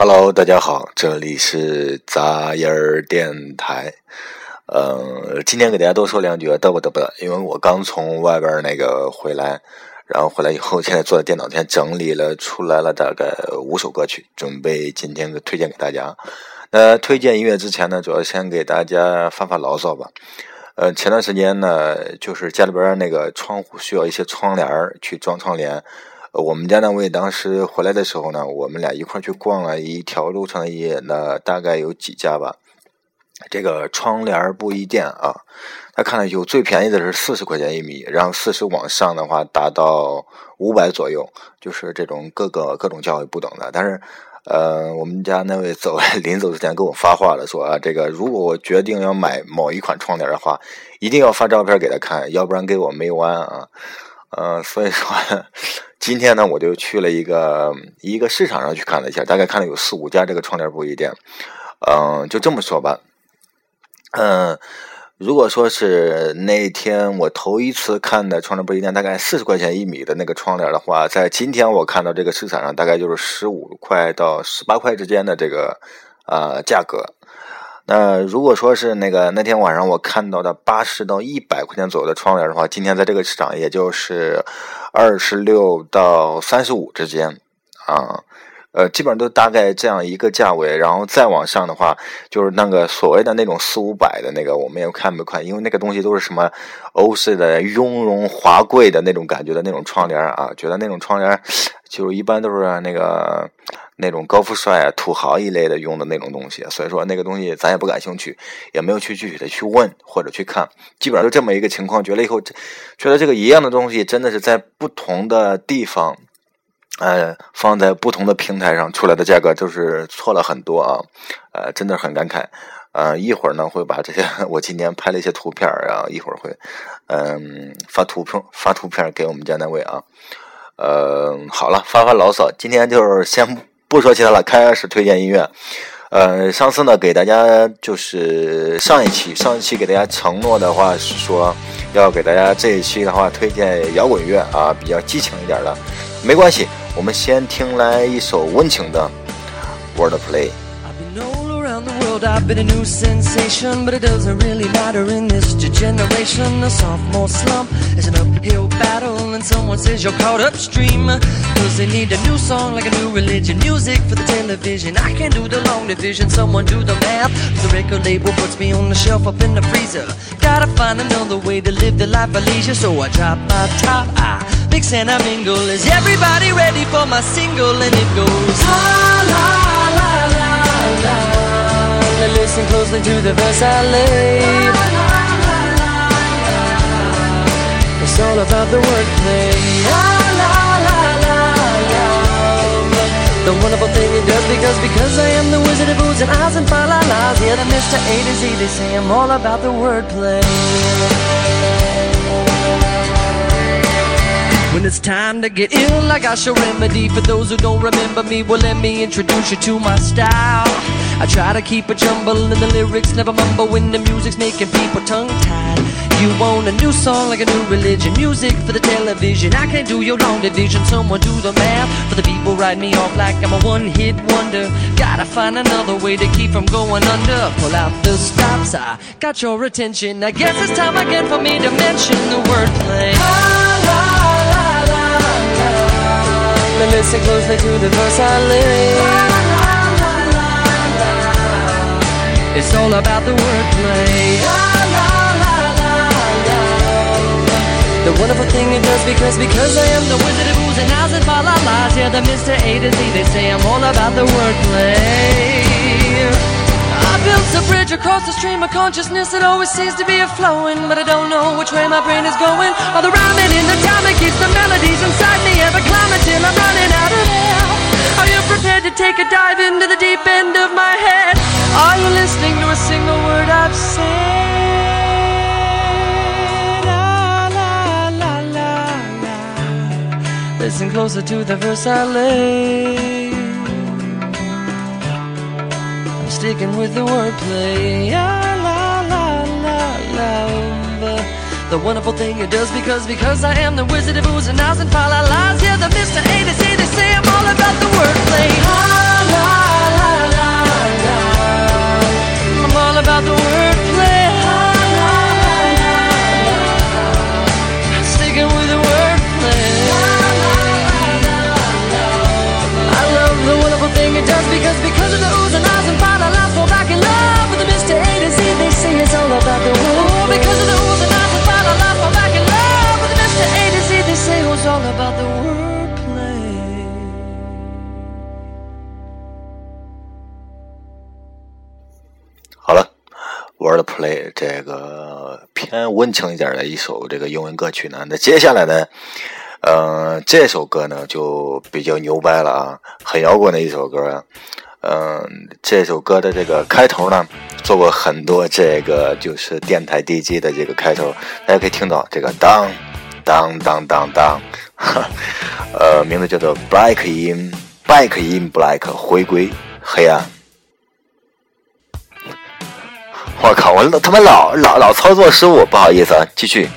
Hello，大家好，这里是杂音儿电台。嗯，今天给大家多说两句，嘚不嘚不，因为我刚从外边那个回来，然后回来以后，现在坐在电脑前整理了出来了大概五首歌曲，准备今天的推荐给大家。那推荐音乐之前呢，主要先给大家发发牢骚吧。呃，前段时间呢，就是家里边那个窗户需要一些窗帘儿去装窗帘。我们家那位当时回来的时候呢，我们俩一块去逛了一条路上的那大概有几家吧。这个窗帘布艺店啊，他看了有最便宜的是四十块钱一米，然后四十往上的话达到五百左右，就是这种各个各种价位不等的。但是，呃，我们家那位走临走之前跟我发话了，说啊，这个如果我决定要买某一款窗帘的话，一定要发照片给他看，要不然给我没完啊。呃，所以说。今天呢，我就去了一个一个市场上去看了一下，大概看了有四五家这个窗帘布艺店。嗯，就这么说吧。嗯，如果说是那天我头一次看的窗帘布艺店，大概四十块钱一米的那个窗帘的话，在今天我看到这个市场上，大概就是十五块到十八块之间的这个呃价格。那如果说是那个那天晚上我看到的八十到一百块钱左右的窗帘的话，今天在这个市场也就是二十六到三十五之间啊，呃，基本上都大概这样一个价位，然后再往上的话，就是那个所谓的那种四五百的那个，我们也看不看，因为那个东西都是什么欧式的雍容华贵的那种感觉的那种窗帘啊，觉得那种窗帘就是一般都是那个。那种高富帅啊、土豪一类的用的那种东西，所以说那个东西咱也不感兴趣，也没有去具体的去问或者去看，基本上就这么一个情况。觉得以后觉得这个一样的东西，真的是在不同的地方，呃，放在不同的平台上出来的价格就是错了很多啊，呃，真的很感慨。呃，一会儿呢会把这些 我今天拍了一些图片然后一会儿会嗯发图片发图片给我们家那位啊。呃，好了，发发牢骚，今天就是先。不说其他了，开始推荐音乐。呃，上次呢给大家就是上一期，上一期给大家承诺的话是说要给大家这一期的话推荐摇滚乐啊，比较激情一点的。没关系，我们先听来一首温情的《Word Play》。world I've been a new sensation But it doesn't really matter in this generation A sophomore slump is an uphill And someone says you're caught upstream Cause they need a new song like a new religion. Music for the television. I can't do the long division. Someone do the math. The record label puts me on the shelf up in the freezer. Gotta find another way to live the life of leisure. So I drop my top, I mix and I mingle. Is everybody ready for my single? And it goes ah, La la la la la. Listen closely to the verse I lay. All about the wordplay. la la la la. The wonderful thing it does because because I am the wizard of oohs and ahs and fa la la's. Yeah, the Mr. A to Z, they say I'm all about the wordplay. When it's time to get ill, I got your remedy. For those who don't remember me, well, let me introduce you to my style. I try to keep a jumble in the lyrics, never mumble when the music's making people tongue tied. You want a new song like a new religion, music for the television. I can't do your long division, someone do the math. For the people write me off like I'm a one hit wonder. Gotta find another way to keep from going under. Pull out the stops, I got your attention. I guess it's time again for me to mention the wordplay. La, la, la, Listen closely to the verse I lay. It's all about the wordplay. The wonderful thing it does because because I am the wizard of oohs and ahs and fa la la's. Yeah, the Mr. A to Z. They say I'm all about the wordplay. I built a bridge across the stream of consciousness that always seems to be a flowing, but I don't know which way my brain is going. All the rhyming in the time that keeps the melodies inside me ever climbing till I'm running out of air. Are you prepared to take a dive into the deep end of my head? Are you listening to a single word I've said? Listen closer to the verse I lay. I'm sticking with the wordplay. Ah, la la la la. The wonderful thing it does because because I am the wizard of oohs and ahs and fa la la's. Yeah, the Mr. A to Z. They say I'm all about the wordplay. La la la la la. I'm all about the wordplay. it does because because of the oohs and ahs and fa la la fall back in love with the Mr. A to Z. They say it's all about the ooh because of the oohs and ahs and fa la la fall back in love with the Mr. A to Z. They say it's all about the wordplay. Wordplay 这个偏温情一点的一首这个英文歌曲呢，那接下来呢， 呃，这首歌呢就比较牛掰了啊，很摇滚的一首歌。嗯，这首歌的这个开头呢，做过很多这个就是电台 DJ 的这个开头，大家可以听到这个当当当当当，呃，名字叫做 Black in Black in Black，回归黑暗。我靠！我他妈老老老操作失误，不好意思啊，继续。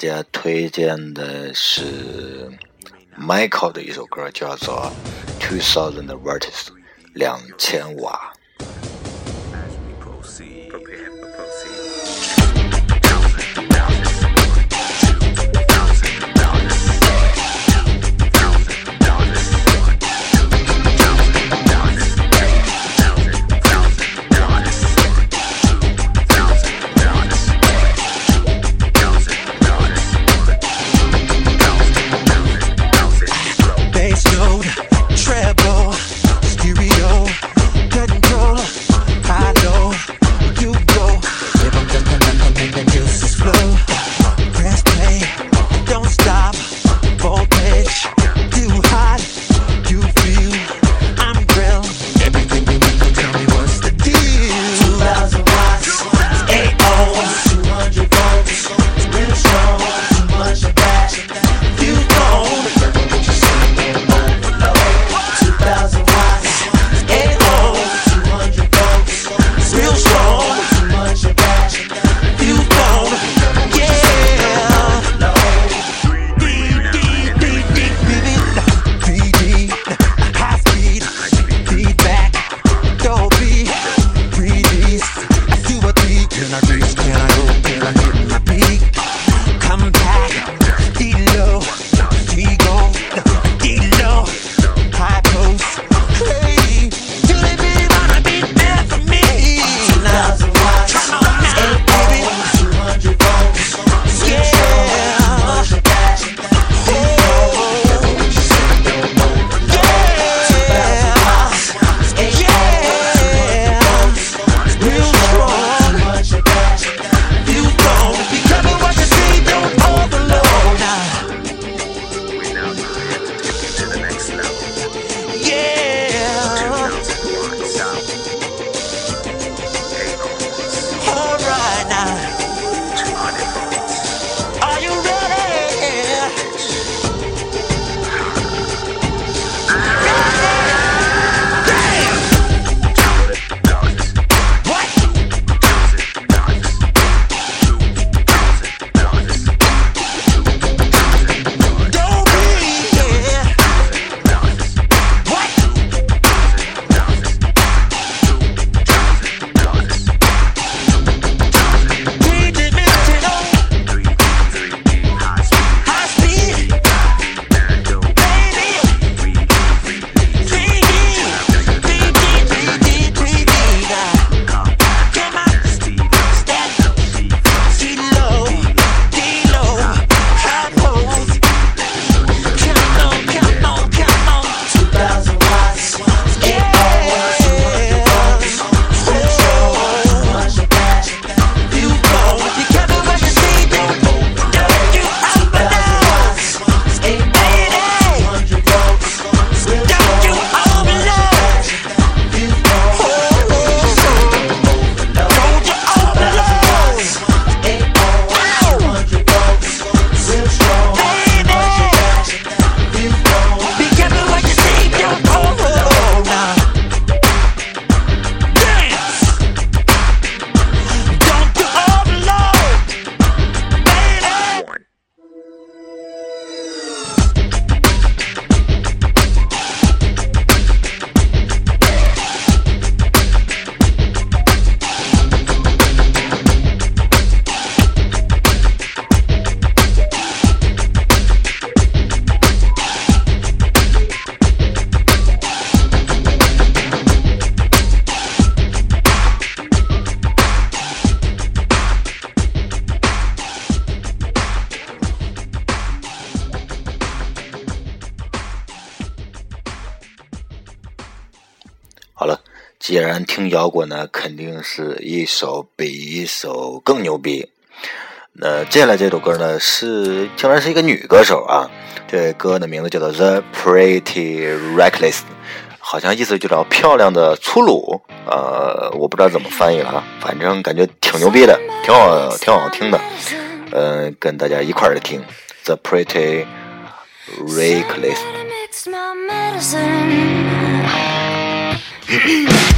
家推荐的是 Michael 的一首歌，叫做《Two Thousand v e r t i s》，两千瓦。既然听摇滚呢，肯定是一首比一首更牛逼。那接下来这首歌呢，是竟然是一个女歌手啊！这歌的名字叫做《The Pretty Reckless》，好像意思就叫漂亮的粗鲁。呃，我不知道怎么翻译了啊，反正感觉挺牛逼的，挺好，挺好听的。嗯，跟大家一块儿来听《The Pretty Reckless》。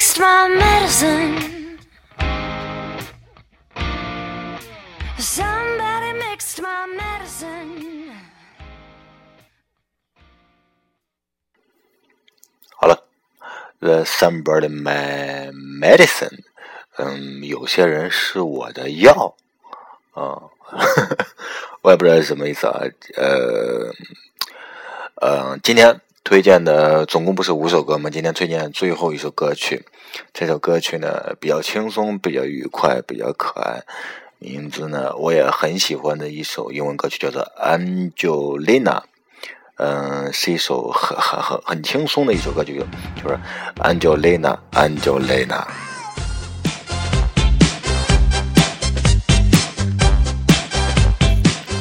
mixed my medicine. Somebody mixed my medicine. 好了，The somebody my medicine，嗯，有些人是我的药，啊、我也不知道是什么意思啊，呃，呃，今天推荐的总共不是五首歌吗？今天推荐最后一首歌曲，这首歌曲呢比较轻松，比较愉快，比较可爱，名字呢我也很喜欢的一首英文歌曲，叫做《Angelina》。嗯，是一首很很很很轻松的一首歌曲，就是 Angelina Angelina。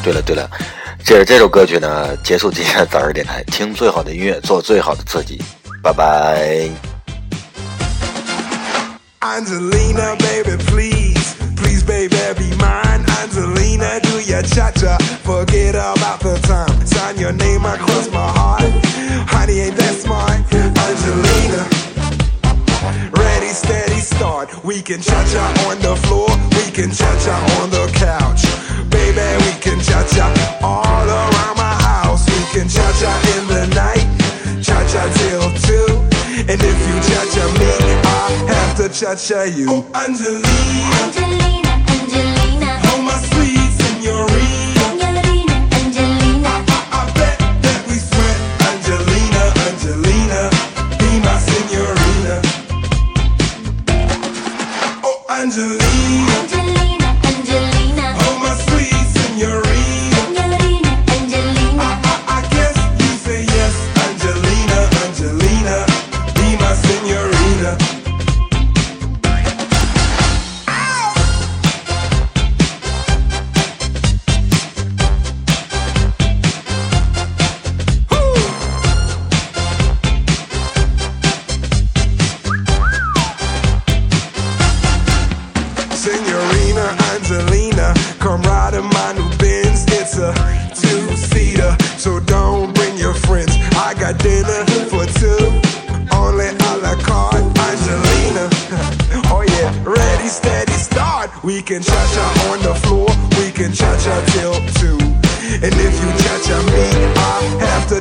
对了对了，这这首歌曲呢，结束今天的早日电台，听最好的音乐，做最好的自己，拜拜。Angelina, baby, please, please, baby, be mine. Angelina, do your cha cha, forget about the time. Sign your name across my heart. Honey, ain't that smart? Angelina, ready, steady, start. We can cha cha on the floor, we can cha cha on the cha cha you. Oh, Angelina, Angelina,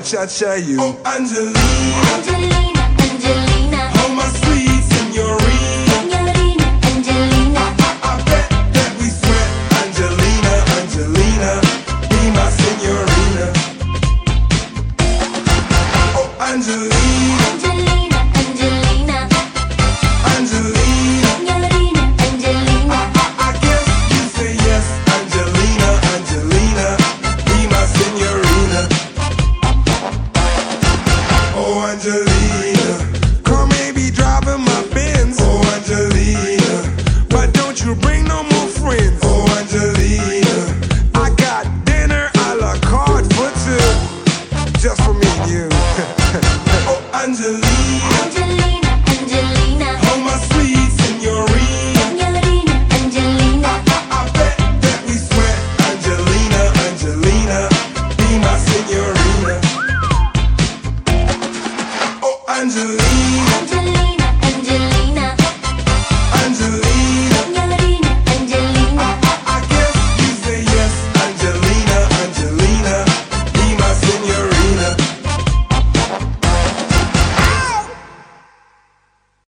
cha cha you. Oh, Angelina. Angelina,